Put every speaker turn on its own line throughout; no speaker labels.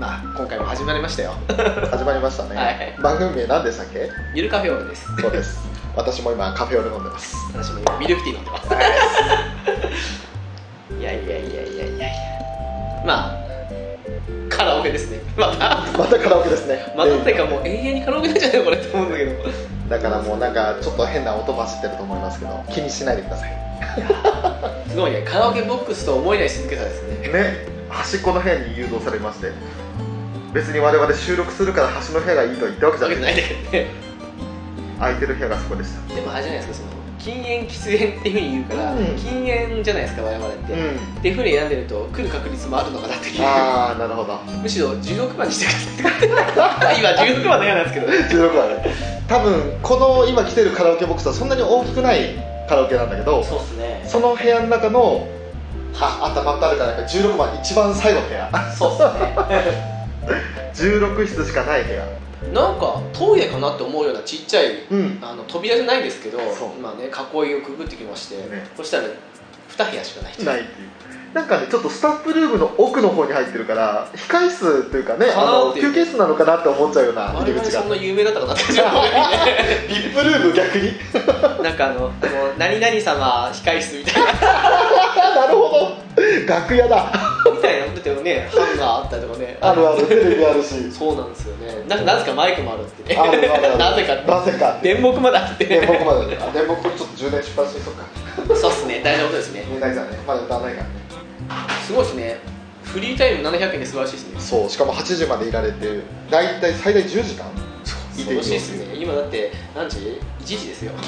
まあ今回も始まりましたよ。
始まりましたね、
はい
番組名何でしたっけ？
ゆるカフェオレです。
そうです。私も今カフェオレ飲んでます。
私も今ミルクティー飲んでます。い。やいやいやいやいやいや。まあカラオケですね。また。
またカラオケですね。
またっていうかもう永遠にカラオケなんじゃないのこれって思うんだけど。
だからもうなんかちょっと変な音走ってると思いますけど気にしないでください。
すごいね。カラオケボックスと思えない静けさですね。
ね。端っこの部屋に誘導されまして別に我々収録するから端の部屋がいいと言ったわけじゃない。
わけじゃないんだけどね。
空いてる部屋がそこでした
でもあれじゃないですかその禁煙喫煙っていうふうに言うから、
うん。
禁煙じゃないですか我々って、
うん。
っていうふうに選んでると来る確率もあるのかなっていう。
ああなるほど。
むしろ16番にしてくれって 今16番の嫌なんですけど。
16番ね。多分この今来てるカラオケボックスはそんなに大きくないカラオケなんだけど
そうっすね。
その部屋の中のは頭ってあるからなんか。16番一番最後の部屋。
そうっすね
16室しかない部屋。
なんかトイレかなって思うようなちっちゃい
うん。
あの扉じゃないですけど今ね囲いをくぐってきまして、
ね。
そしたら2部屋しかないっていう。
ないっていう。なんかねちょっとスタッフルームの奥の方に入ってるから控室というかねあの休憩室なのかなって思っちゃうような
我
入り口が。
々そんな有名だったかなって
ップルーム逆に。
なんかあのあの何々様控室みたいな。
あ なるほど。楽屋だ
みたいなってねハンガーあったりとかね。
あるあるテレビあるし。
そうなんですよね。ななぜかマイクもあるって。ね
あるあるあ。る
なぜか。
なぜか
電木まであって。
電木まで。電木ちょっと充電出発しとくか。
そうっすね。大事なことですね。
見ないじゃねまだ歌わないからね。
すごいですね。フリータイム700円で素晴らしいですね。
そうしかも8時までいられて大体最大10時間
しいですね。今だって何時 ?1 時ですよ、
ね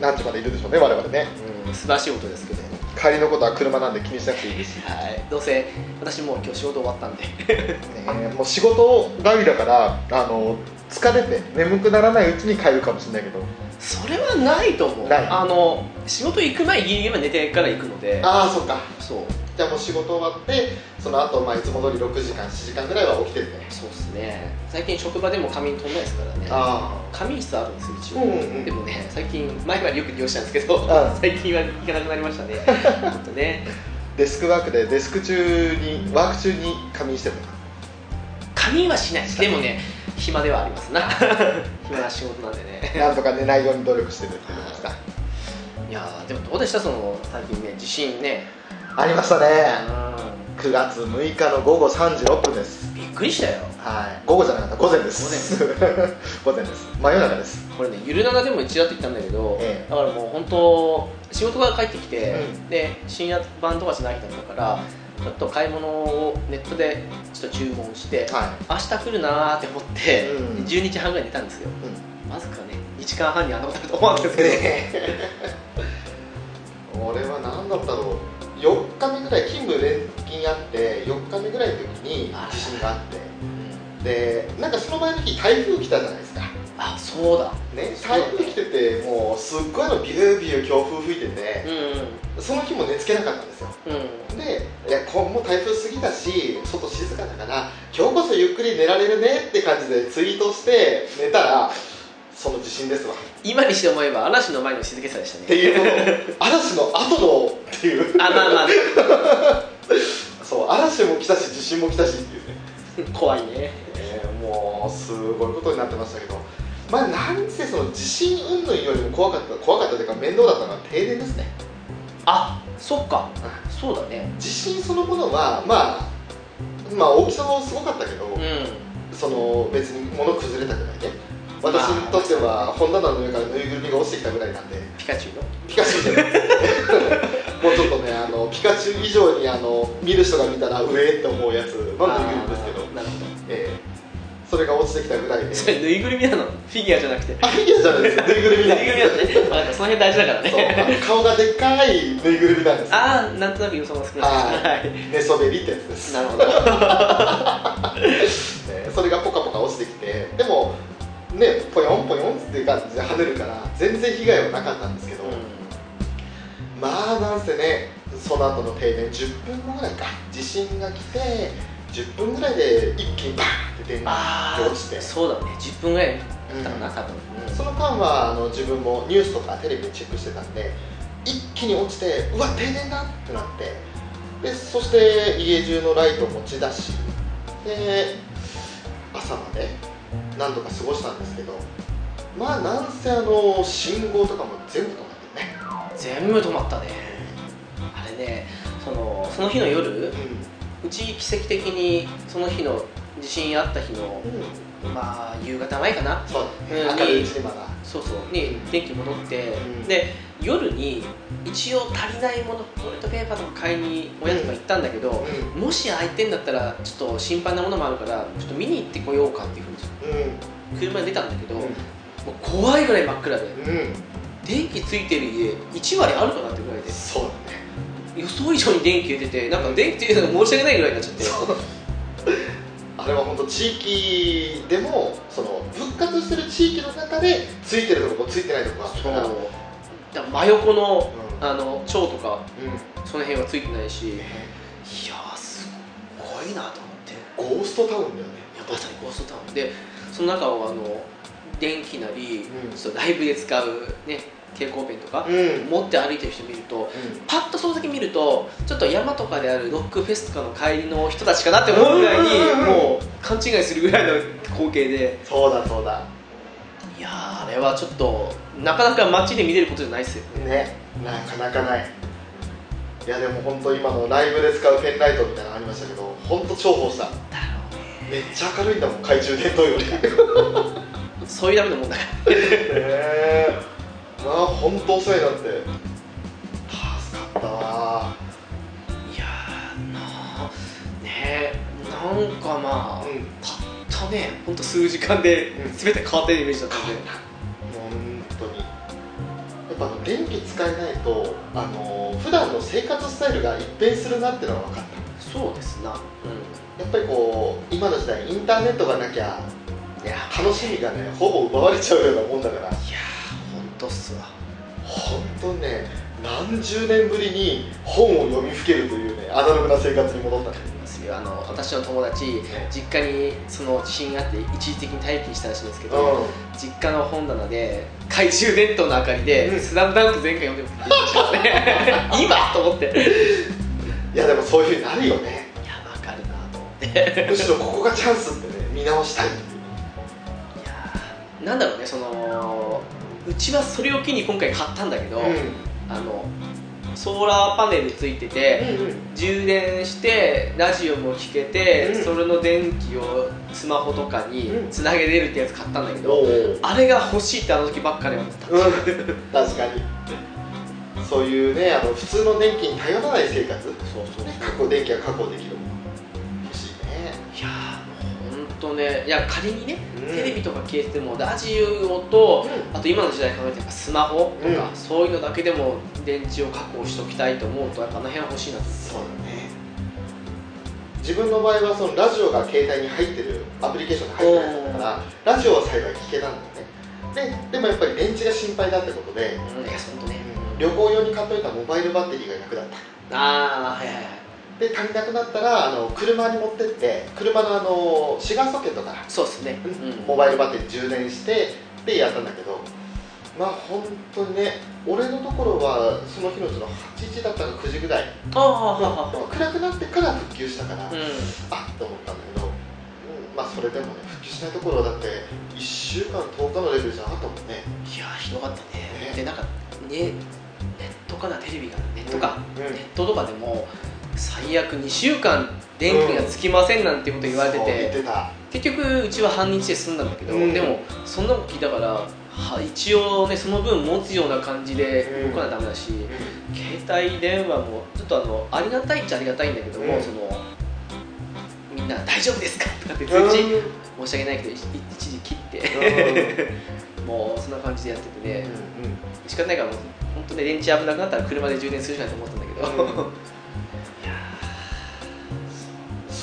何時までいるでしょうね我々ね。
うん、素晴らしいことですけど
帰りのことは車なんで気にしなくていいです。
はい。どうせ私もう今日仕事終わったんで。
ねもう仕事帰りだからあの疲れて眠くならないうちに帰るかもしれないけど。
それはないと思う。
ない。
あの仕事行く前ギリギリまで寝てから行くので。
ああそっか。
そう
じゃあもう仕事終わってその後、まあいつも通り6時間7時間ぐらいは起きてるね
そうですね。最近職場でも仮眠飛んないですからね。
あ
仮眠室あるんですよ一応、
うんうん
でもね最近前までよく利用したんですけど、
ん
最近は行かなくなりましたね。ちょっとね。
デスクワークでデスク中にワーク中に仮眠してるの
仮眠はしないでもね暇ではありますな。暇な仕事なんでね。
なんとか寝ないように努力してるってことですか
いやーでもどうでした？その最近ね地震ね
ありましたね。
う
9月6日の午後3時6分です。
んびっくりしたよ。
はい。午後じゃなかった。午前です。午前。です。真夜中です。
これねゆるななでも一らっと言ったんだけど、
ええ。
だからもう本当仕事から帰ってきて、
うん。
で深夜晩とかじゃない日だったからちょっと買い物をネットでちょっと注文して、
は
明日来るなーって思って、
うん。
12時半ぐらいに寝たんですよ。
い、
まさかね2時間半にあんなことあると思わなかったですけど、
俺は何だったろう4日目ぐらい勤務連勤あって4日目ぐらいの時に地震があって。でなんかその前の日台風来たじゃないですか。
あそうだ。
ね台風来ててもうすっごいのビュービュー強風吹いてて
う
その日も寝つけなかったんですよ。
んうん。
でいやこもう台風過ぎだし外静かだから今日こそゆっくり寝られるねって感じでツイートして寝たらその地震ですわ。
今にして思えば嵐の前の静けさでした
って
ね
いう 嵐の後のっていう。
あまあまあ
そう嵐も来たし地震も来たしっていうね、
怖いね。
えーもうすごいことになってましたけど。まあ何せその地震云々よりも怖かった怖かったというか面倒だったのは停電ですね。
あそっか。そうだね。
地震そのものはまあまあ大きさもすごかったけど、
うん。
その別に物崩れたぐらいね私にとっては本棚の上からぬいぐるみが落ちてきたぐらいなんで。
ピカチュウの？
ピカチュウじゃない。もうちょっとねあのピカチュウ以上にあの見る人が見たら上って思うやつ。のぬいぐるみですけど、
なるほ
ええ。それが落ちてきたぐらいで。
どそれぬいぐるみなの？フィギュアじゃなくて？
あフィギュアじゃないです。ぬいぐるみなん
ぬいぐ
です。
るみなんかその辺大事だからね。
顔がでっかいぬいぐるみなんです
ああなんとなく予想がつきました
はい。
はい。
寝そべりってやつです。
なるほど
の後の停電10分後ぐらいか。地震が来て10分ぐらいで一気にバーンって電気が落ちて。
そうだね。10分ぐらいだったかな、多分、
その間はあの自分もニュースとかテレビでチェックしてたんで一気に落ちてうわ停電だってなって。でそして家中のライトを持ち出し。で朝まで何とか過ごしたんですけどまあなんせあの信号とかも全部止まってね。
全部止まったねあれねそのその日の夜
う
うち奇跡的にその日の地震あった日のまあ夕方前かな？
そう。に
そうそうに電気戻って、
うん。
で夜に一応足りないものトイレットペーパーとか買いに親とか行ったんだけど、
う
もし空いてんだったらちょっと心配なものもあるからちょっと見に行ってこようかっていうふうに車で出たんだけど、
うん。
もう怖いぐらい真っ暗で。
うん。
電気ついてる家1割あるかなってぐらいで以上に電気出ててなんか電気っていうのが申し訳ないぐらいになっちゃって。
あれは本当地域でもその復活してる地域の中でついてるとこついてないところがあるか。ら
そう。だから真横の
うん。
あの蝶とか
うん。
その辺はついてないしいやーすごいなと思って。
ゴーストタウンだよね。
いやまさにゴーストタウン。でその中をあの電気なり、
うん。
ライブで使うね蛍光ペンとか、持って歩いてる人見るとパッとその先見るとちょっと山とかであるロックフェスとかの帰りの人たちかなって思うぐらいにもう勘違いするぐらいの光景で。
そうだそうだ。
いやーあれはちょっとなかなか街で見れることじゃないですよ
ね。なかなかない。いやでも本当今のライブで使うペンライトみたいなのありましたけど本当重宝した。めっちゃ明るいんだもん懐中電灯より。ね
そういうためのもんだから。
え。まあ本当お世話になって。助かったわ。
いやーなあねえなんかまあ、
うん。
たったねほんと数時間で
うん。
全て変わったイメージだったんで、
本当に。やっぱあの電気使えないとあの普段の生活スタイルが一変するなっていうのが分かった。
そうですな。う
やっぱりこう今の時代インターネットがなきゃ
んいや
楽しみがねほぼ奪われちゃうようなもんだから。
いやとっすわ。
本当ね何十年ぶりに本を読みふけるというねアナログな生活に戻ったね
ですよ。あの私の友達実家にその地震があって一時的に待機したらしいんですけど、
う
実家の本棚で懐中電灯の明かりで「
うん。
スラムダンク全巻読んでましたからね。今と思って。いや
んいやでもそういうふうになるよね。
わかるなと思って。
むしろここがチャンスってね見直したい。ってい
やーなんだろうねそのうちはそれを機に今回買ったんだけど、あのソーラーパネルついてて、
うんうん。
充電してラジオも聴けて、
うん。
それの電気をスマホとかに
うん。
つなげれるってやつ買ったんだけど、
おー
あれが欲しいってあの時ばっかり思った、
うん。確かに。そういうねあの普通の電気に頼らない生活。
そうそう
ね確保電気が確保できるね
いや仮にね、
うん。
テレビとか消えてもラジオと、
う
あと今の時代考えてやっぱスマホとか、
うん。
そういうのだけでも電池を確保しておきたいと思うとやっぱあの辺は欲しいなと
そうだね。自分の場合はそのラジオが携帯に入ってるアプリケーションに入ってるやつだからラジオは幸い聞けたんだよね。ででもやっぱり電池が心配だってことで
うん。いや本当ね、
旅行用に買っといたモバイルバッテリーが役立った。
ああはいはいはい
で足りなくなったらあの車に持ってって車のあのシガーソケットか。ら
そうですね、
モバイルバッテリー充電してでやったんだけど。まあ本当にね俺のところはその日のうちの8時だったか9時ぐらい。
ああはは
でも暗くなってから復旧したから、
うん。
あっと思ったんだけど、うんまあそれでもね復旧しないところはだって1週間10日のレベルじゃなかったもんね。
いやーひどかったね。
ね。
でなんかねネットかなテレビが。ネットか、
うん。うん。
ネットとかでも最悪2週間電気がつきませんなんてこと言われてて、
ってた。
結局うちは半日で済んだんだけど、
うん。
でもそんなこと聞いたからは一応ねその分持つような感じで動かないとダメだし、携帯電話もちょっとあのありがたいっちゃありがたいんだけども、
うん。
そのみんな大丈夫ですか？とかって通
うん。
知、申し訳ないけどい一時切って、もうそんな感じでやっててね、仕方ないからもう本当ね電池危なくなったら車で充電するしかないと思ったんだけど、
うん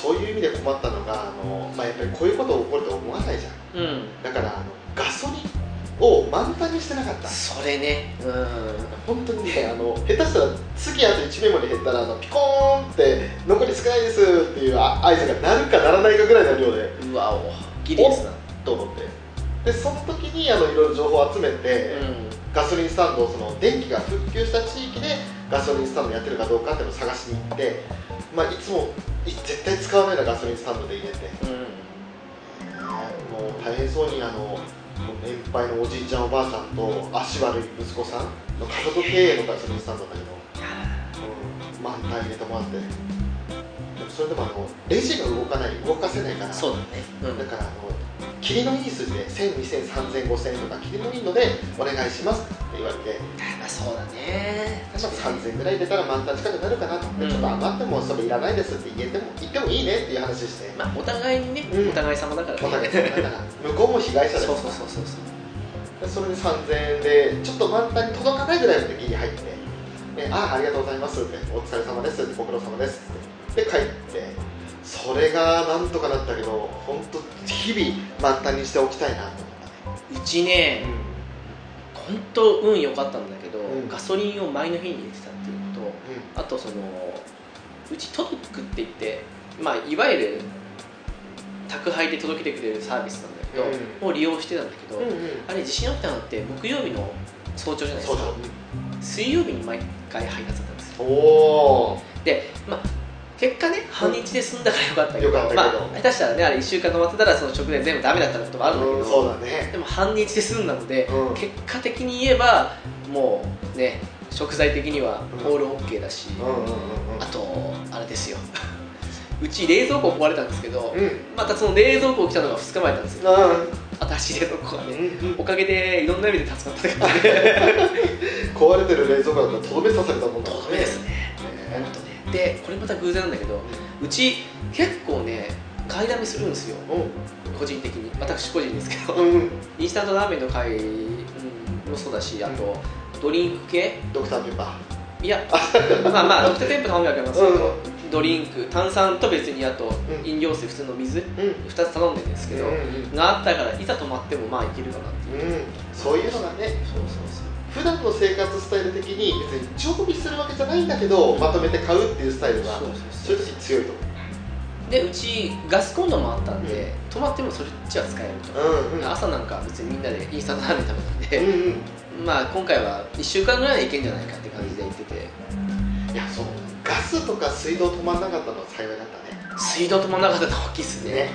そういう意味で困ったのがあの、まあ、やっぱりこういうこと起こると思わないじゃん。
うん。
だからあのガソリンを満タンにしてなかった。
それね。うん。
本当にねあの下手したら次あと1メモリ減ったらあのピコーンって残り少ないですっていうあ合図が鳴るか鳴らないかぐらいの量で
うわおギリですな。
と思って。でその時にあのいろいろ情報を集めて、
うん。
ガソリンスタンドをその電気が復旧した地域でガソリンスタンドやってるかどうかっていうのを探しに行って、まあ、いつも絶対使わないのガソリンスタンドで入れて、
うん。
もう大変そうにあの年配のおじいちゃんおばあちゃんと足悪い息子さんの家族経営のガソリンスタンドだけど、うん、満タン入れてもらって。でもそれでもあのレジが動かない動かせないから。
そうだね、うん。
だからあの霧のいい数字で1000、2000、3000、5000とか霧のいいのでお願いします。って言われて。
まあそうだね。
まあ3000ぐらい入れたら満タン近くなるかなと。
うん。
ちょっと余ってもそれいらないですって言えても言ってもいいねっていう話して、
まあお互いにね、
うん。
お互い様だからね。
お互い様だから。向こうも被害者です
そうそうそうそうそう。
でそれで3000円でちょっと満タンに届かないぐらいまでギリ入って「ね、ああありがとうございます」って「お疲れ様です」って「ご苦労様です」って。で帰ってそれがなんとかなったけど本当日々満タンにしておきたいなと思っ
うちね
た
本当運良かったんだけど、
うん。
ガソリンを前の日に入れてたっていうのとあとそのうちトドックって言ってまあいわゆる宅配で届けてくれるサービスなんだけど、
うん。
を利用してたんだけど、
うんうん。
あれ自信あったのって木曜日の早朝じゃないですか。水曜日に毎回配達だったんですよ。
おお
でまあ結果ね半日で済んだからよかったけど,、まあ、下手したらねあれ1週間止まってたらその直前全部ダメだったこともあるんだけど、
うんそうだね。
でも半日で済んだので、
うん。
結果的に言えばもうね食材的には
うん。
オールオッケーだし、
うんうんうんうん。
あとあれですよ。うち冷蔵庫壊れたんですけど、
うん。
またその冷蔵庫来たのが2日前なんですよ。新しい冷蔵庫がね、
うん
おかげでいろんな意味で助かったって感じで
壊れてる冷蔵庫だったらとどめ刺されたもんだ
とどめですねでこれまた偶然なんだけどうち結構ね買いだめするんですよ。
う。
個人的に。私個人ですけど、
んうん。
インスタントラーメンの買いうんもそうだしあとドリンク系？
ドクターペッパ
いや まあまあドクターペッパーの方がありますけど、
うん。
ドリンク。炭酸と別にあと
ん。
飲料水普通の水。
ーうん。
2つ頼んでるんですけど、
うんうん。
があったからいざ止まってもまあいけるかなっていう、
うん。そういうのがね。
そうそうそう
普段の生活スタイル的に別に常備するわけじゃないんだけどまとめて買うっていうスタイルは
そう
いう時強いと。思
でうちガスコンロもあったんで、
うん。
止まってもそれっちは使えると、
ううんうん。
朝なんか別にみんなでインスタントラーメン食べたん
うん
で、
うん。
まあ今回は1週間ぐらいでいけんじゃないかって感じで言ってて。
いやそう。ガスとか水道止まんなかったのは幸いだったね。
水道止まんなかったの大きいっすね。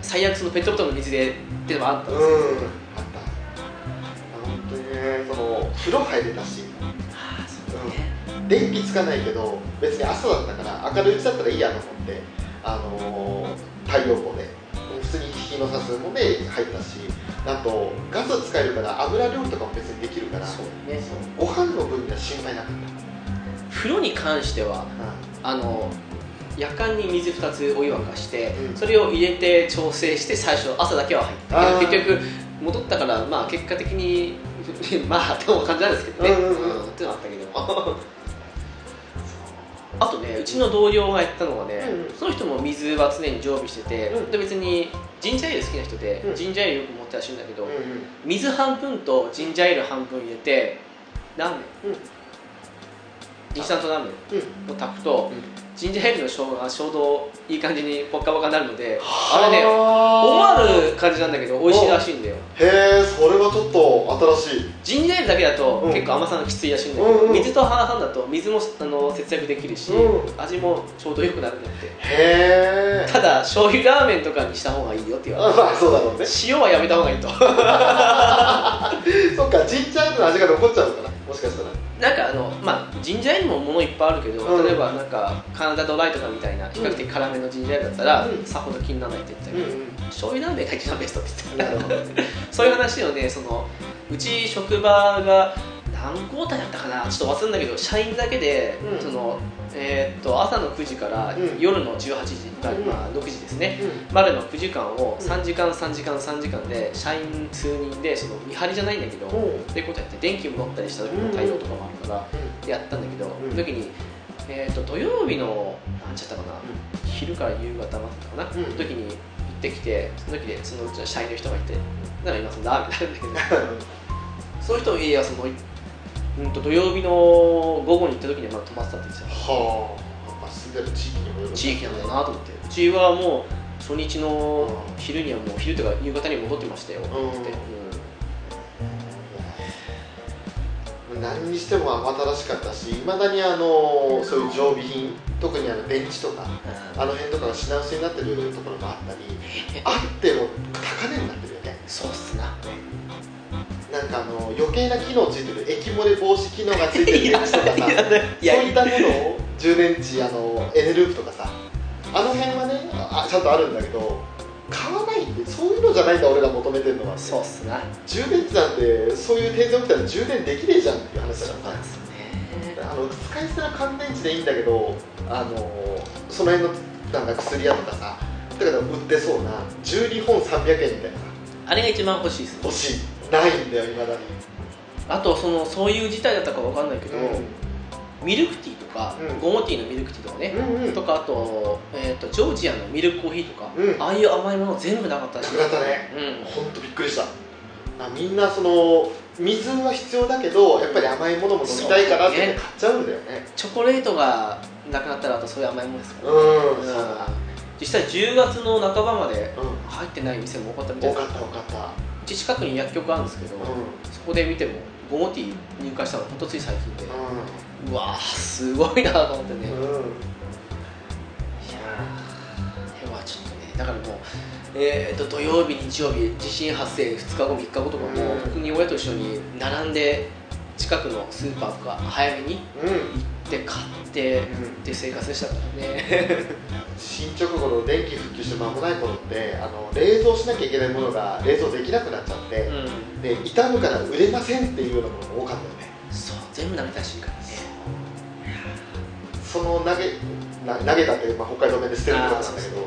最悪そのペットボトルの水でっていうのもあったん
うん
ですけど、
あった。本当にねその風呂入れたし。電気つかないけど別に朝だったから明るいうちだったらいいやと思ってあのー太陽光で。普通に日の差すもので入ったしあとガス使えるから油料理とかも別にできるから
そうね。
ご飯の分には心配なかっ
風呂に関しては
た、
あの夜間に水2つお湯沸かして、
うん。
それを入れて調整して最初朝だけは入った結局戻ったからまあ結果的にまあって思う感じなんですけどね、
うんうんうん。
っていうのはあったけど。あとねうちの同僚がやったのがね、
うんうん。
その人も水は常に常備してて、
うん。
で別にジンジャーエール好きな人で、
うん。
ジンジャーエールよく持ってらっしゃるんだけど、
うんうん。
水半分とジンジャーエール半分入れてラーメン、
うん。
インスタントラーメン
うん。
を炊くと、
うん
ジンジャーエールの生姜が衝動いい感じにポッカポカになるのであ。れね思
は
わぬ感じなんだけど美味しいらしいんだよ。
へえそれはちょっと新しい。
ジンジャーエールだけだと
うん。
結構甘さがきついらしいんだけど、
うんうん。
水と半々だと水もあの節約できるし、
うん
味もちょうどよくなる。んだって
へえ。
ただ醤油ラーメンとかにした方がいいよって言われて
まあ そうだろうね。
塩はやめた方がいいと。
そっかジンジャーエールの味が残っちゃうのかなもしかしたら。
なんかあのまあジンジャーエールもものいっぱいあるけど、
うん。
例えばなんかカナダドライとかみたいな比較的辛めのジンジャーエールだったら、
うん。
さほど気にならないって言ってたけど、
うんうん
醤油ラーメンが一番ベストって言ってた
なるほど
そういう話をねそのうち職場が何交代だったかなちょっと忘れんだけど社員だけで、
うん。
そのえーっと朝の9時から
うん。
夜の18時、まあ
うん。
まあ6時ですね、
うん。
までの9時間を
うん。
3時間3時間3時間で社員数人でその見張りじゃないんだけど、
うん。
ってことやって電気も乗ったりした時の対応とかもあるからやったんだけど、
うん。
その時に、えー、と土曜日の何ちゃったかな、昼から夕方までかな、
うん。
時に行ってきてその時でそのうちの社員の人がいてなんか今そのラーメン食べたけど。その人の家はその、うん、と土曜日の午後に行った時にはまだ泊まってたって言ってた
はあ。やっぱ住んでる地域にもよる
地域なんだなと思って。うちはもう初日の昼にはもう昼というか夕方には戻ってましたよ。って
ん。何にしても慌ただしかったしいまだにあのそういう常備品特にあの電池とかあの辺とかが品薄になってるところもあったりあっても高値になってるよね。
そうっすな
なんかあの余計な機能ついてる液漏れ防止機能がついてる電池とかさそういったものを充電池あのエネループとかさあの辺はねあちゃんとあるんだけど買わないんでそういうのじゃないんだ俺が求めてるのは。
そうっすな
充電池なんてそういう停電起きたら充電できねえじゃんっていう話だから。さ
すね。
あの使い捨ての乾電池でいいんだけどあのその辺のなんか薬屋とかさだから売ってそうな12本300円みたいな。さ
あれが一番欲しいっす
欲しいないんだよいまだに。
あとそのそういう事態だったかわかんないけど、ミルクティーとか、
うん。
ゴモティーのミルクティーとかね、
うんうん。
とかあと,、えー、とジョージアのミルクコーヒーとか、
うん。
ああいう甘いもの全部なかったらし。い
なかったね。
うん。
本当びっくりした。あみんなその水は必要だけどやっぱり甘いものも飲みたいからって買っちゃうんだよね。
チョコレートがなくなったらあとそういう甘いものですから、
う。ん、
うん
そうだ。
実際10月の半ばまで
うん。
入ってない店も多かったみたい
多
な
かった多かった
うち近くに薬局あるんですけど、
う
そこで見てもゴモティー入荷したの本当つい最近で、
ん。
うわーすごいなと思ってね、いや
うん。うん
ーはちょっとねだからもう、えー、と土曜日日曜日地震発生2日後3日後とかも、
うん。
普通に親と一緒に並んで近くのスーパーとか早めに
うん。
行って買って、って生活でしたからね。
新直後の電気復旧して間もない頃ってあの冷蔵しなきゃいけないものが冷蔵できなくなっちゃって、
うん。
で傷むから売れませんっていうようなものも多かったよね。
そう全部投げたらしいからね。
その投げな投げたって、まあ、北海道弁で捨てるってことなんだけどそ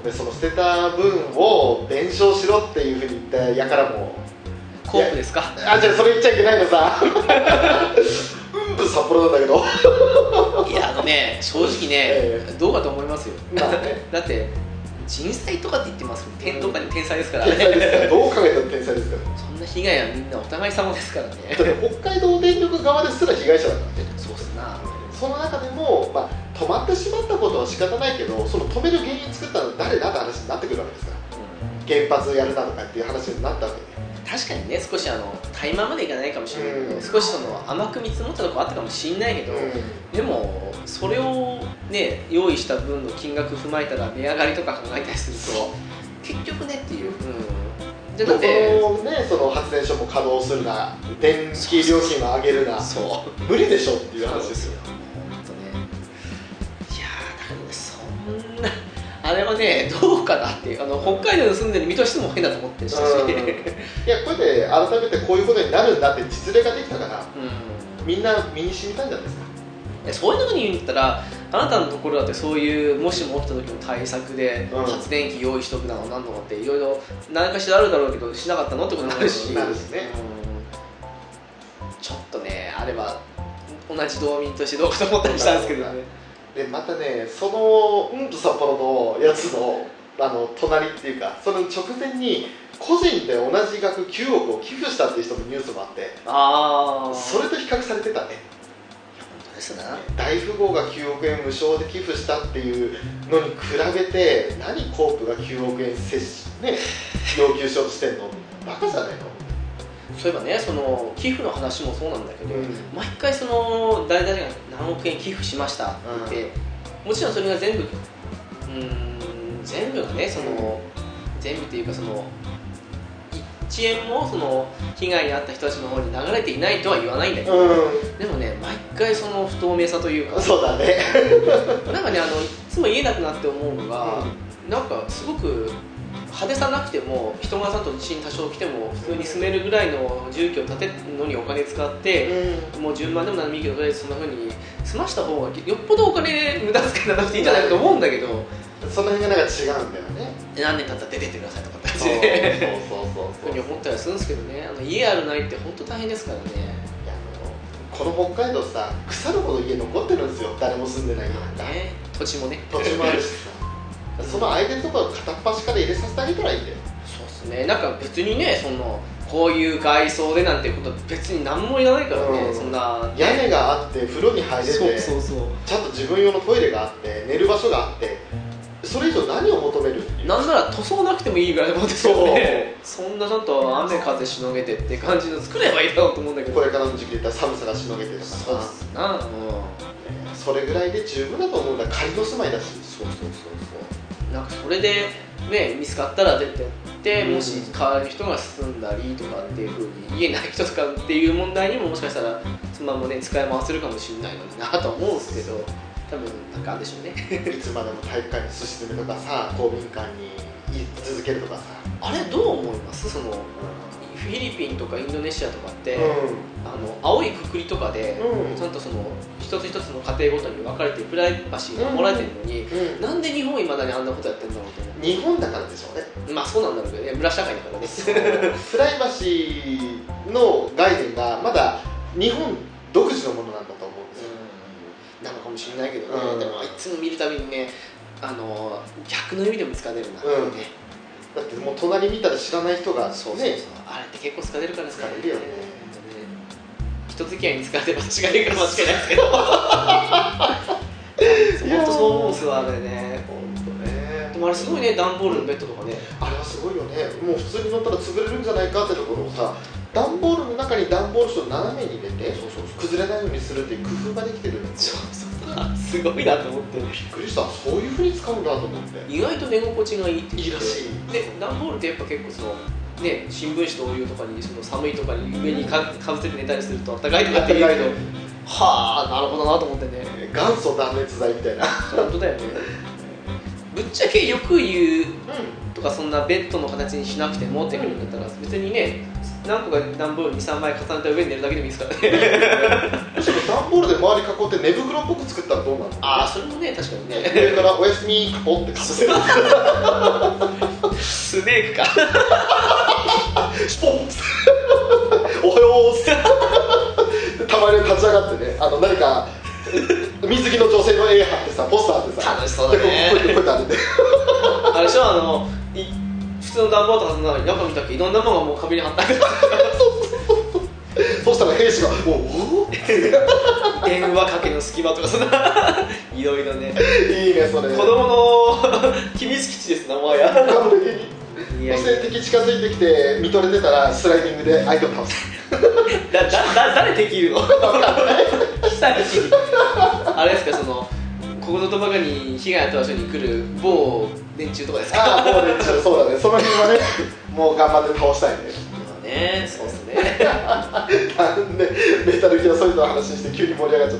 う。でその捨てた分を弁償しろっていうふうに言ったやからも
コープですか？
あじゃあそれ言っちゃいけないのさ うんぶ札幌なんだけど。
いやあのね正直ね、
え
どうかと思いますよ。
まあね。
だって人災とかって言ってますけど天とかに天才ですからね。
どう考えても天才ですから。
そんな被害はみんなお互い様ですからね。
北海道電力側ですら被害者だからね
そうっすな。
その中でも、まあ、止まってしまったことは仕方ないけどその止める原因作ったのは誰だって話になってくるわけですから。原発やるなとかっていう話になったわけ。で
確かにね少しあのタイマーまでいかないかもしれないけど、
うん。
少しその甘く見積もったとこあったかもしれないけど、でもそれをね用意した分の金額踏まえたら値上がりとか考えたりすると結局ねっていう、うん、じゃあだって
このねその発電所も稼働するな電気料金を上げるな
そう。
無理でしょっていう話ですよ
あれはねどうかなっていうあの北海道に住んでる身としても変だと思ってるし、
うん。いやこれで改めてこういうことになるんだって実例ができたから
うん。
みんな身に染みたんじゃないですか。
えそういうとこに言うんだったらあなたのところだってそういうもしも起きた時の対策で
うん。
発電機用意しとくなのなんのかっていろいろ何かしらあるだろうけどしなかったのってことになるし、
うん。なる
ちょっとねあれば同じ道民としてどうかと思ったりしたんですけどね
でまたねそのうんと札幌のやつのあの隣っていうかその直前に個人で同じ額9億を寄付したっていう人のニュースもあって
ああ
それと比較されてたね。大富豪が9億円無償で寄付したっていうのに比べて何コープが9億円接し、ね、要求しようとしてんの？バカじゃないの、
そういえばねその寄付の話もそうなんだけど、
うん。
毎回その誰々が何億円寄付しましたって言って、もちろんそれが全部うーん全部がねその、全部っていうかその1円もその被害に遭った人たちの方に流れていないとは言わないんだけど、
う
でもね毎回その不透明さというか
んそうだね。
なんかねあのいつも言えなくなって思うのが、なんかすごく派手さなくても人がさんと地震多少来ても普通に住めるぐらいの住居を建てるのにお金使って、もう順番でも何でもいいけどとりあえずそんなふうに済ました方がよっぽどお金無駄遣いなくていいんじゃないかと思うんだけど
その辺がなんか違うんだよね。
何年経ったら出てってくださいとかって
そう
感じで。
そうそうそう
ふうに思ったりするんですけどね。あの家あるないって本当大変ですからね。
いやあのこの北海道さ腐るほど家残ってるんですよ。誰も住んでない家なんか、
ね。土地もね。
土地もあるしさその相手のところを片っ端から入れさせてあげたらいいんだよ。
そうですね。なんか別にねそのこういう外装でなんてこと別に何もいらないからね、
うん。
そんな。
屋根があって風呂に入れて
そうそうそう。
ちゃんと自分用のトイレがあって寝る場所があってそれ以上何を求める？
なんなら塗装なくてもいいぐらいのもんですよね。そんなちゃんと雨風しのげてって感じの作ればいいだろうと思うんだけど。
これからの時期で言ったら寒さがしのげてとか
そうっ
さ
すなう。ん
それぐらいで十分だと思うんだ。仮の住まいだし。
そうそうそうそうなんかそれでね見つかったら出てって、
うん。
もし代わりの人が住んだりとかっていうふうに家ない人とかっていう問題にももしかしたら妻もね使い回せるかもしれないのになとは思うんですけど多分なんかあるでしょうね。
いつまでも体育館にすし詰めとかさ公民館に居続けるとかさ、
あれどう思います？そのフィリピンとかインドネシアとかって、
う
あの青いくくりとかで、
うん。
ちゃんとその一つ一つの家庭ごとに分かれてプライバシーがもらえてるのに、
んうん。
なんで日本いまだにあんなことやってんだろうと思
日本だからでしょうね。
うまあそうなんだろうけどね村社会だからね。
プライバシーの概念がまだ日本独自のものなんだと思うんですよ、
なのかもしれないけどね、
うん。
でもいつも見るたびにねあの逆の意味でも使われるな、
うん。
ね
だってもう隣見たら知らない人がね
そうそうそう、あれって結構使われるからね。
使われるよね。
人付き合いに使われて間違いないから間違いないですけど。そう思うんですよあれね。
本当ね。
でもあれすごいね段ボールのベッドとかね。
あれはすごいよね。もう普通に乗ったら潰れるんじゃないかってところをさ段ボールの中に段ボール紙を斜めに入れて崩れないようにするっていう工夫ができてるんですよ
すごいなと思って。
びっくりした。そういうふうに使うんだと思って。
意外と寝心地がいいって
いいらしい。
で段ボールってやっぱ結構そのね新聞紙とお湯とかにその寒いとかに上にかかぶせて寝たりするとあったかいとかって言う。けどはあなるほどなと思ってね。
元祖断熱材みたいな。
本当だよねぶっちゃけよく言う
う
とかそんなベッドの形にしなくてもってくるんだったら別にね何個か段ボール23枚重ねた上に寝るだけでもいいですからね。
んむしろ段ボールで周り囲って寝袋っぽく作ったらどうなの？
ああそれもね確かにね。
上から「おやすみ」ポンってかぶせる
スネークか。
スポンおはようたまに立ち上がってねあの何か水着の女性の絵貼ってさポスターでさ
楽しそうだね。
でこうやってこうやって
あれでしょあのい普通の段ボールとかそんな中見たっけいろんなものがもう壁に貼ってある。
そしたら兵士が「おお
電話かけの隙間とかそんな。いろいろね。
いいねそれ。
子供の秘密基地ですなもはや。
完璧に
いや
そして敵近づいてきて見とれてたらスライディングで相手を倒す。
だだだ誰できるの？久しにあれですかそのここぞとばかりに被害あった場所に来る某連中とかですか？
ああもうねそうだね。その辺はね もう頑張って倒したいね。
今ねそうっすね。
なんでメタルギアソリッドの話して急に盛り上がっちゃっ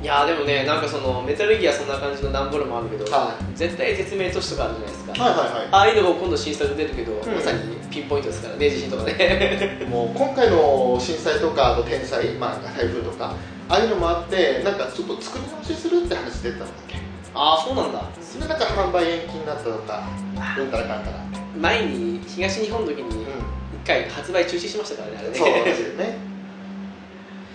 いやでもねなんかそのメタルギアそんな感じの段ボールもあるけど、
は
絶対絶命都市とかあるじゃないですか、
たはいはいはい。
ああいうのも今度新作で出るけど、
ん。
まさにピンポイントですからね地震とかね。
もう今回の震災とかあと天災、まあ、台風とかああいうのもあってなんかちょっと作り直しするって話出てたんだっけ？
ああそうなんだ。
それなんか販売延期になったとかうんたらかんたら。
前に東日本の時に一回発売中止しましたからねあれね。
そうですよね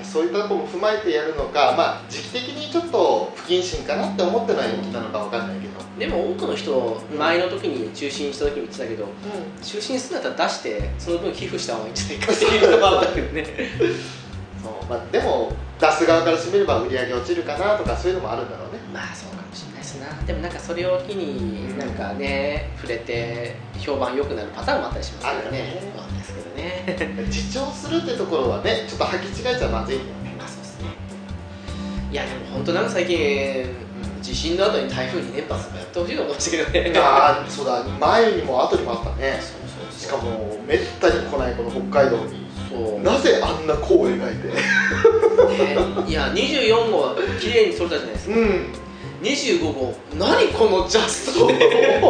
そういったところも踏まえてやるのかまあ時期的にちょっと不謹慎かなって思ってのは延期なのかわかんないけど。
でも多くの人前の時に中心した時に言ってたけど中心するん。だったら出してその分寄付した方がいいんじゃないかっていうのもあったけどね。
そうまあ、でも出す側からしてみれば売り上げ落ちるかなとかそういうのもあるんだろうね。
まあそうかもしれないですな。でもなんかそれを機になんかね触れて評判良くなるパターンもあったりしますからね。
あるよね。自重するってところはねちょっと履き違えちゃまずい。んだよね
まあそうですね。いやでも本当なんか最近地震の後に台風2連発とかやってほしいのかもしれないね。
ああそうだ前にも後にもあったね。
そうそう
しかもめったに来ないこの北海道に。
そう。
なぜあんな弧を描いて。
ねいや24号は綺麗に撮れたじゃないですか。
うん。
25号。何このジャストね。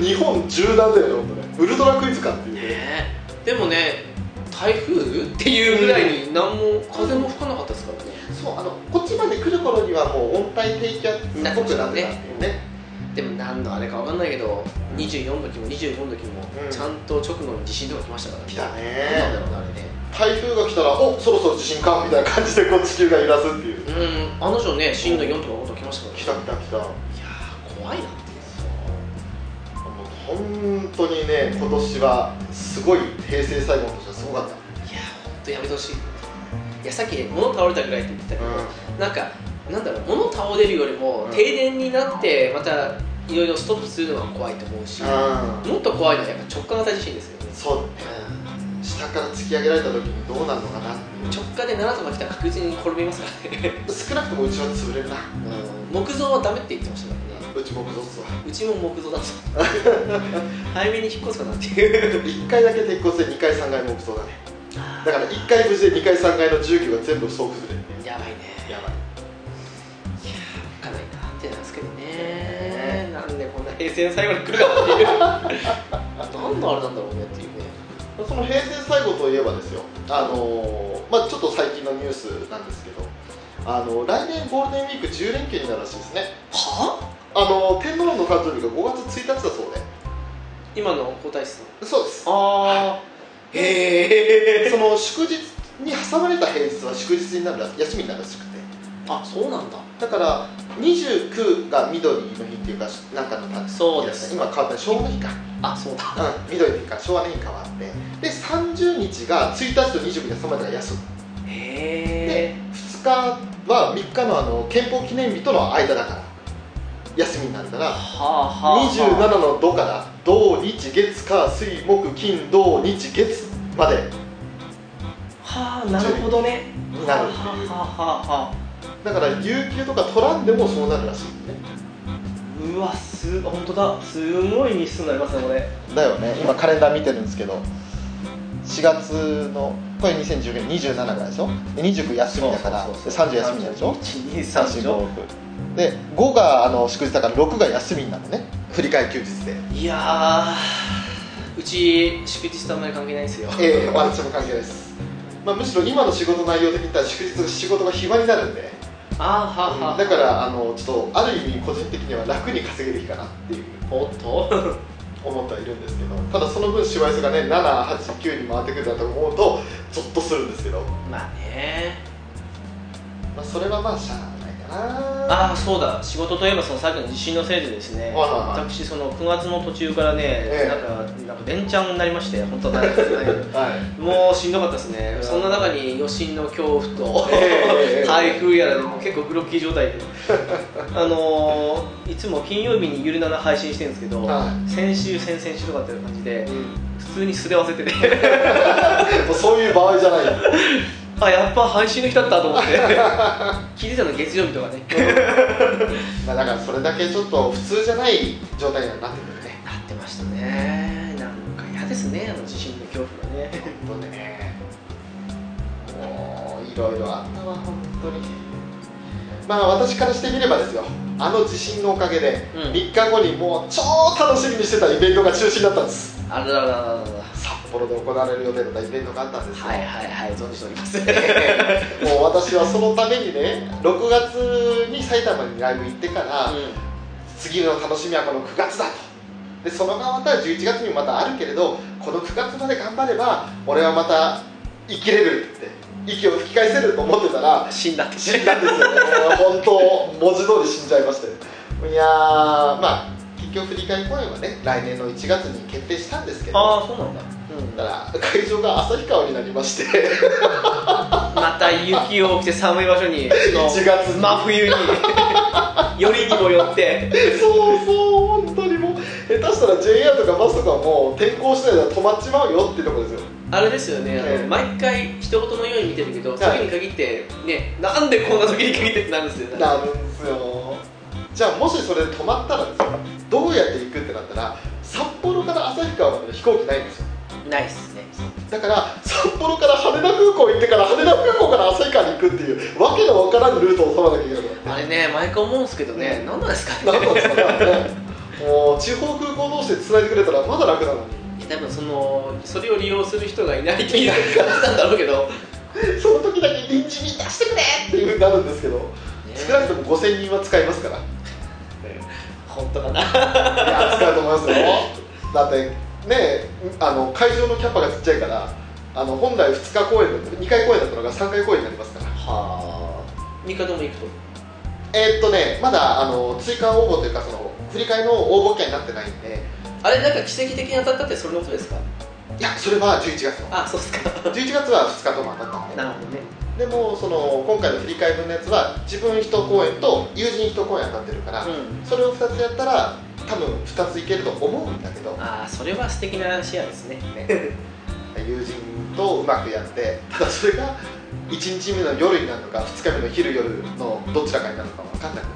日本縦断だよね本当ね。ウルトラクイズかっていうね。
ねでもね台風っていうぐらいに何も風も吹かなかったですからね。
そうあのこっちまで来る頃にはもう温帯低気圧っぽくなってたっていうね。
でも何のあれか分かんないけど24の時も25の時も
うん。
ちゃんと直後に地震とか来ましたから
来た
何なん
ね
だろうなあれね。
台風が来たらおそろそろ地震かみたいな感じでこう地球が揺らすっていう
うんあの女ね震度4とか5とか来ましたからね
来た来た来た
いやー怖いな
本当にね今年はすごい平成最後の年はすごかった。
いやー本当やめてほしい。いやさっき物倒れたぐらいって言ってたけど、なんかなんだろう物倒れるよりも
うん。
停電になってまたいろいろストップするのが怖いと思うし
うん。
もっと怖いのはやっぱ直下型地震ですよね、
そう。だね下から突き上げられた時にどうなるのかな
直下で7とか来たら確実に転びますからね、
少なくともうちは潰れるな。
木造はダメって言ってましたからね
うち木造っすわ。
うちも木造だと。早めに引っ越すかなっていう。
1階だけ鉄骨で2階3階木造だね。だから1階無事で2階3階の住居が全部総崩れ
やばいね。
やばい。
いやーかないなってなんですけどね。なんでこんな平成の最後に来るかっていう。何のあれなんだろうねっていうね。
その平成最後といえばですよ。あのーまあちょっと最近のニュースなんですけど。あの来年ゴールデンウィーク10連休になるらしいですね。
は
あ？の天皇の誕生日が5月1日だそう
今の皇太子さん。
でそうです。
ああへえ
その祝日に挟まれた平日は祝日になるら休みになるらしくて。
あそうなんだ。
だから29が緑の日っていうかなんかの誕生日
そうです
今変わった昭和の日か。
あそうだ。
うん。緑の日か。ら昭和の日に変わって。で30日が1日と29に挟まれたから休む
へえ
2日は3日のあの憲法記念日との間だから休みになるから
はあはあ
27の土から土日月火水木金土日月まで
はあなるほどね。
になるっていう。
はあはあはあ
だから有給とか取らんでもそうなるらしいね。
うわす本当だ。すごい日数になりますねこれ。
だよね。今カレンダー見てるんですけど4月のこれ2019年27ぐらいでしょ？で29休みだからで30休みになるでしょ
？123でしょ
345で5があの祝日だから6が休みになるのね。振り替え休日で。
いやーうち祝日とあんまり関係ないですよ。
ええ私も関係ないです、まあ、むしろ今の仕事内容的に言ったら祝日仕事が暇になるんで。
あーはあはあ
だからあのちょっとある意味個人的には楽に稼げる日かなっていう。
おっと。
思ってはいるんですけど。ただその分しわ寄せがね789に回ってくるんだと思うとゾッとするんですけど、
まあね。
まあ、それはまあしゃあ
ああそうだ。仕事といえばそのさっきの地震のせいでですね、
はいはいはい。
私その9月の途中からね、
ええ。
なんかなんか連チャンになりまして本当は
はい。
もうしんどかったですね、
うん
そんな中に余震の恐怖と、
ええ
台風やらでもう結構グロッキー状態で。あのーいつも金曜日にゆるなな配信してるんですけど、
は
先週先々週とかっていう感じで
うん。
普通に素で忘れてて。
もうそういう場合じゃない
あやっぱ配信の日だったと思って。聞いてたの月曜日とかね。
まあだからそれだけちょっと普通じゃない状態にはなってくるね。
なってましたね。なんか嫌ですねあの地震の恐怖がね。
本当ね。もういろいろあったわ本当に。まあ私からしてみればですよ。あの地震のおかげで
うん。
3日後にもう超楽しみにしてたイベントが中止になったんです。
あららららら
幌で行われる予定だったイベントがあったんですよ。
はいはいはい存じております。
もう私はそのためにね6月に埼玉にライブ行ってから、次の楽しみはこの9月だと。でその側また11月にもまたあるけれどこの9月まで頑張れば俺はまた生きれるって息を吹き返せると思ってたら
死んだって。
死んだんですよね。本当文字通り死んじゃいましたよいやーまあ結局振り返り公演はね来年の1月に決定したんですけど。
ああそうなんだ、
だから会場が旭川になりまして。
また雪を着て寒い場所に
1月に。
真冬に。よりにもよって。
そうそう本当にもう。下手したら JR とかバスとかも天候次第では止まっちまうよっていうところですよ。
あれですよね、
ええ。
毎回一言のように見てるけど、
はい。
時に限ってねなんでこんな時に限ってってなるんですよ。ね
なるんですよ。じゃあもしそれで止まったらですよ。どうやって行くってなったら札幌から旭川までの飛行機ないんですよ
ないっすね。
だから札幌から羽田空港行ってから羽田空港から旭川に行くっていうわけのわからんルートを取らなきゃいけなくなって
あれね毎回思うんですけどね、
うん
何なんですかね。
なんなんですかね。もう地方空港同士で繋いでくれたらまだ楽なのに。
多分そのそれを利用する人がいないっていう感じなんだろうけど、
その時だけ臨時に出してくれっていうふうになるんですけど少なくとも5000人は使いますから。
本当かな。い
や使うと思いますよ。だってねあの会場のキャパがちっちゃいからあの本来2日公演だった2回公演だったのが3回公演になりますから。
はあ。三日とも行くと？
えーっとねまだあの追加応募というかその振り替えの応募券になってないんで。
あれなんか奇跡的に当たったってそれのことですか？
いやそれは11月の。
あそうですか。
11月は2日とも当たったんで。
なるほどね
でもその今回の振り替え分のやつは自分1公演と友人1公演当たってるから、
うん。
それを2つやったら多分2ついけると思うんだけど。
ああそれは素敵なシェアですね。
友人とうまくやってただそれが1日目の夜になるのか2日目の昼夜のどちらかになるのか分かんなくて。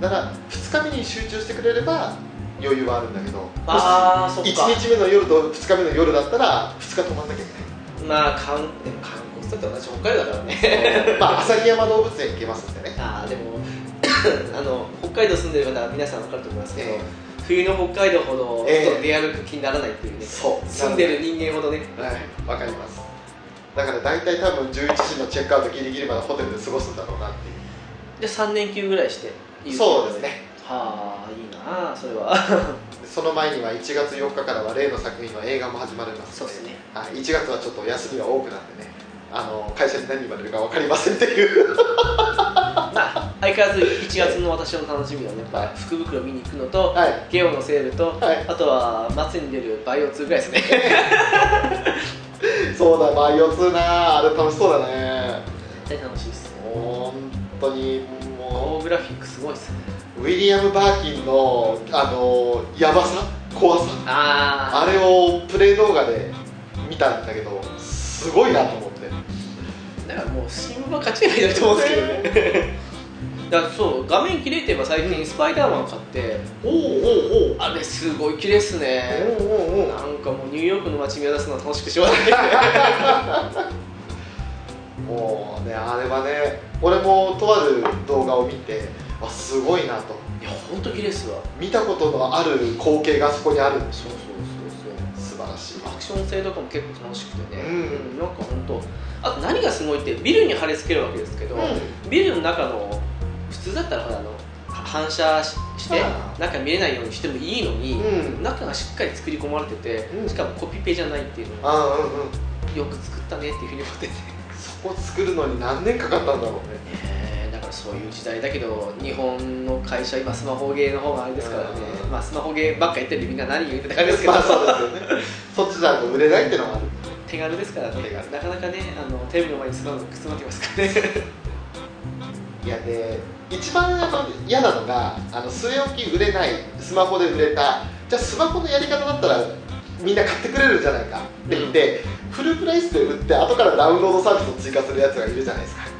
だから2日目に集中してくれれば余裕はあるんだけど
ああそっか。
1日目の夜と2日目の夜だったら2日泊まんなきゃいけない。
まあ観でも観光地だって同じ北海道だからね。
まあ旭山動物園行けますんでね。
ああでも あの北海道住んでる方は皆さん分かると思いますけど、
え
冬の北海道ほど出歩く気にならないっていうね、
そう。
住んでる人間ほどね。
はいわかります。だから大体多分11時のチェックアウトギリギリまでホテルで過ごすんだろうなっていう。
で3連休ぐらいして
そうですね。
はあいいなあ。それは
でその前には1月4日からは例の作品の映画も始まりますの
そうですね。
はい、1月はちょっと休みが多くなってねあの会社に何言われるか分かりませんっていう。
まあ相変わらず1月の私の楽しみはねやっぱ福袋見に行くのと、
はい。
ゲオのセールと、
はい。
あとは末に出るバイオ2ぐらいですね。
そうだバイオ2なあれ楽しそうだね。
絶対楽しいです。
本当にも
オーグラフィックすごいですね。
うウィリアム・バーキンのあのやばさ怖さ。
あ
あれをプレイ動画で見たんだけどすごいなと思って。
だからもうスチーム版勝ちないと思うんですけどね。だからそう画面綺麗って言えば最近スパイダーマン買って
おおおお
あれすごい綺麗っすね。
おおお
なんかもうニューヨークの街見渡すの楽しくしようがない
もうねあれはね俺もとある動画を見てあすごいなと。
いや本当綺麗っすわ。
見たことのある光景がそこにある
そうそうション性とかも結構楽しくてね、
うん。
なんか本当あと何がすごいってビルに貼り付けるわけですけど、ビルの中の普通だったらほらあの反射しして
あ
中見れないようにしてもいいのに、
うん。
中がしっかり作り込まれてて、
うん。
しかもコピペじゃないっていうのが
うんうん。
よく作ったねっていうふうに思ってて、
そこ作るのに何年かかったんだろうね
そういう時代だけど日本の会社今スマホゲーの方があれですからね、
うん。
まあスマホゲーばっかやってるんでみんな何言うって感じですけど、
まあそうですよねそっちだと売れないってのがある。
手軽ですからね
手軽
なかなかねあのテレビの前に座るのくつまってますからね。
いやで一番嫌なのがあの据え置き売れないスマホで売れた。じゃあスマホのやり方だったらみんな買ってくれるじゃないかって言って、フルプライスで売って後からダウンロードサービスを追加するやつがいるじゃないですか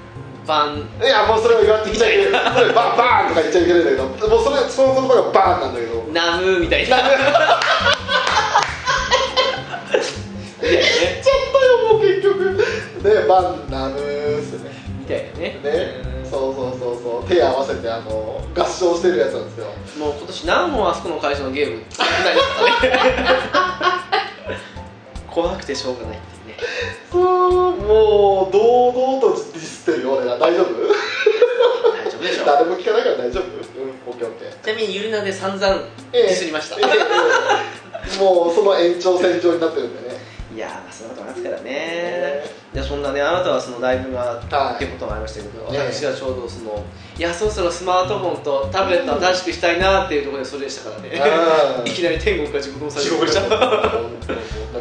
バン。
いやもうそれを言わ言っちゃいけない バンバーンとか言っちゃいけないんだけどもうそれその言葉がバーンなんだけど。
ナムみたいな。みたいなね。
言っちゃったよもう結局。でバンナムーっすね。
みたいなね。
ね
うん
そうそうそうそう。手合わせてあの合唱してるやつなんですよ。
もう今年何本あそこの会社のゲーム作ってないですからね。怖くてしょうがない。って
そうもう堂々とディスってるよ俺ら。大丈夫？
大丈夫でしょ。う
誰も聞かないから大丈夫。うんオッケーオッケー。
ちなみにゆるなで散々
ええ
ディスりました、
ええ。もうその延長線上になってるんでね
いやそんなことありますからね。でそんなねあなたはそのライブが
はい。
っていうことがありましたけど、
ええ。
私はちょうどそのいやそろそろスマートフォンとタブレットを新しくしたいなっていうところでそれでしたからね、
うん。
いきなり天国から地獄の最
地獄じゃん
場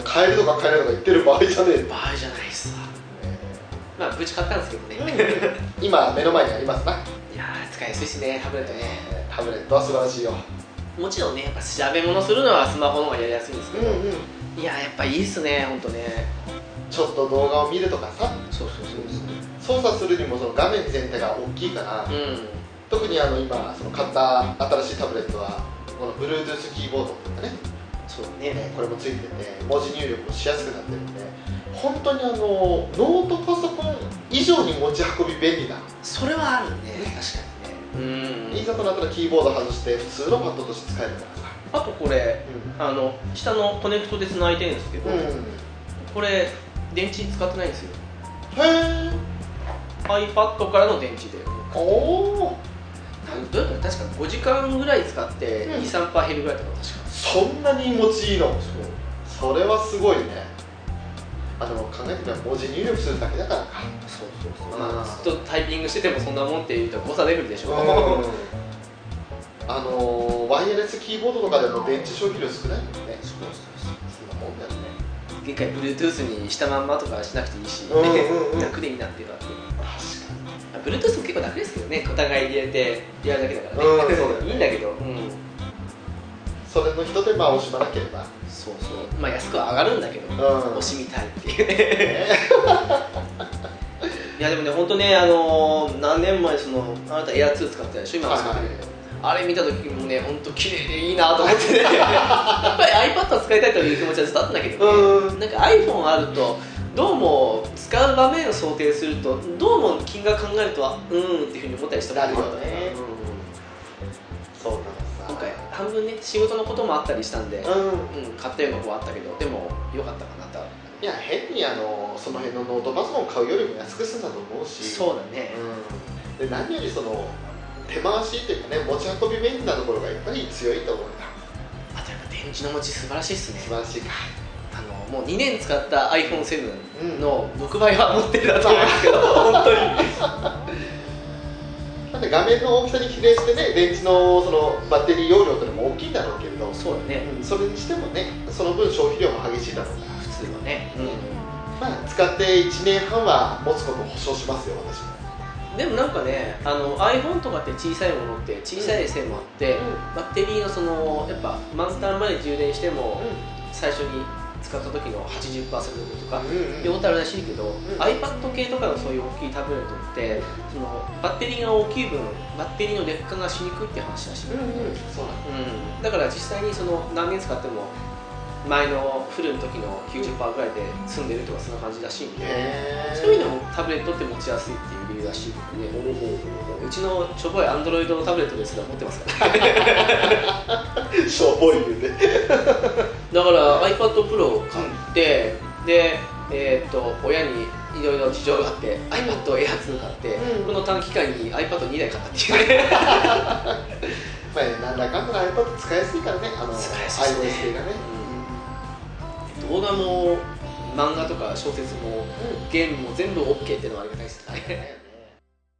帰るとか帰るとか言ってる場合じゃねえ
合じゃないっすわ。まあぶち買ったんですけどね、い
今目の前にありますな。
やー使いやすいしねタブレットね。
タブレットは素晴らしいよ。
もちろんねやっぱ調べ物するのはスマホの方がやりやすいんですけど、
うん
いやーやっぱいいっすね本当ね。
ちょっと動画を見るとかさ。
そうそうそう
操作するにもその画面全体が大きいから、
そううん。
特にあの今その買った新しいタブレットはこの Bluetooth キーボードっていうかね。
そうね。
ねこれもついてて文字入力もしやすくなってるんで本当にあのノートパソコン以上に持ち運び便利な。
それはあるね。確かにね。うん。
いざとなったらキーボード外して普通のパッドとして使えるから。さ
あとこれあの下のコネクトで繋いでるんですけど、これ電池使ってないんですよ。
え
iPad からの電池で。
おお
なんどうやったら確か5時間ぐらい使って
うん。
23%減るぐらいだったか確か。
そんなに持ちいいの？
そう
それはすごいね。あでも考えてみれば文字入力するだけだからか。
そうそうそう、ずっとタイピングしててもそんなもんって言ったら誤差レベルでしょ、
あのーワイヤレスキーボードとかでも電池消費量少ない？もんね。
そうそう
そんなもんだよね。
限界 Bluetooth にしたまんまとかしなくていいし、
うんうんうん。
楽でいいなっていうのがあって
確か
Bluetooth も結構楽ですけどねお互い入れてやるだけだからね、
うん。そうだよね
いいんだけど、うん、
にそれの一手間を惜しまなければ。
そうそう。まあ安くは上がるんだけど、
うん。
惜しみたいっていう。ね。
ね
いやでもね本当ねあのー何年前そのあなた Air2 使ってたでしょ？今の使ってる、あれ見た時もね本当綺麗でいいなと思ってね。やっぱり iPad を使いたいという気持ちはずっとあったんだけどね、
うん。
なんか iPhone あるとどうも使う場面を想定するとどうも金額考えるとはうーんっていうふうに思ったりした
なるよ
ことがあったから
ね。そうなのさ
今回半分ね仕事のこともあったりしたんで、
うん。
うん、買ったような方はあったけどでも良かったかなと。
いや変にあのその辺のノートパソコン買うよりも安く済んだと思うし。
そうだね、
うん、で何よりその手回しというかね持ち運び便利なところがやっぱり強いと思うんだ。
あとやっぱ電池の持ち素晴らしいっすね。
素晴らしいか。
あのもう2年使った iPhone7
うん。
の6倍は持ってるなと思うんですけど 本当に。
だって画面の大きさに比例してね電池のそのバッテリー容量というのも大きいんだろうけれど
そうだね。
うん。それにしてもねその分消費量も激しいだろうから。
普通はね、
まあ使って1年半は持つことを保証しますよ私も
でもなんかねあの iPhone とかって小さいものって小さい線もあって、バッテリーのそのやっぱ満タンまで充電しても最初に使った時の80%とか
うんうん
あるらしいけど、
ん。
iPad 系とかのそういう大きいタブレットってそのバッテリーが大きい分バッテリーの劣化がしにくいって話らしい、
うんうん。そうなん。だ
うん。だから実際にその何年使っても前のフルの時の90%ぐらいで済んでるとかそんな感じらしいんで、そういう意味でもタブレットって持ちやすいっていう理由らしいんで。ねうちのしょぼいアンドロイドのタブレットですら持ってますから。
しょぼい言うね。
だから iPad Pro を買って、で、えー、と親にいろいろ事情があって iPad Air2 買って、
うん。
この短期間に iPad2 台買ったっていうね。
まなんだかんだ iPad 使いやすいからねあの
使いやすいですね。
iOS 系がね
動画も漫画とか小説もゲームも全部 OK っていうのはありがたいですね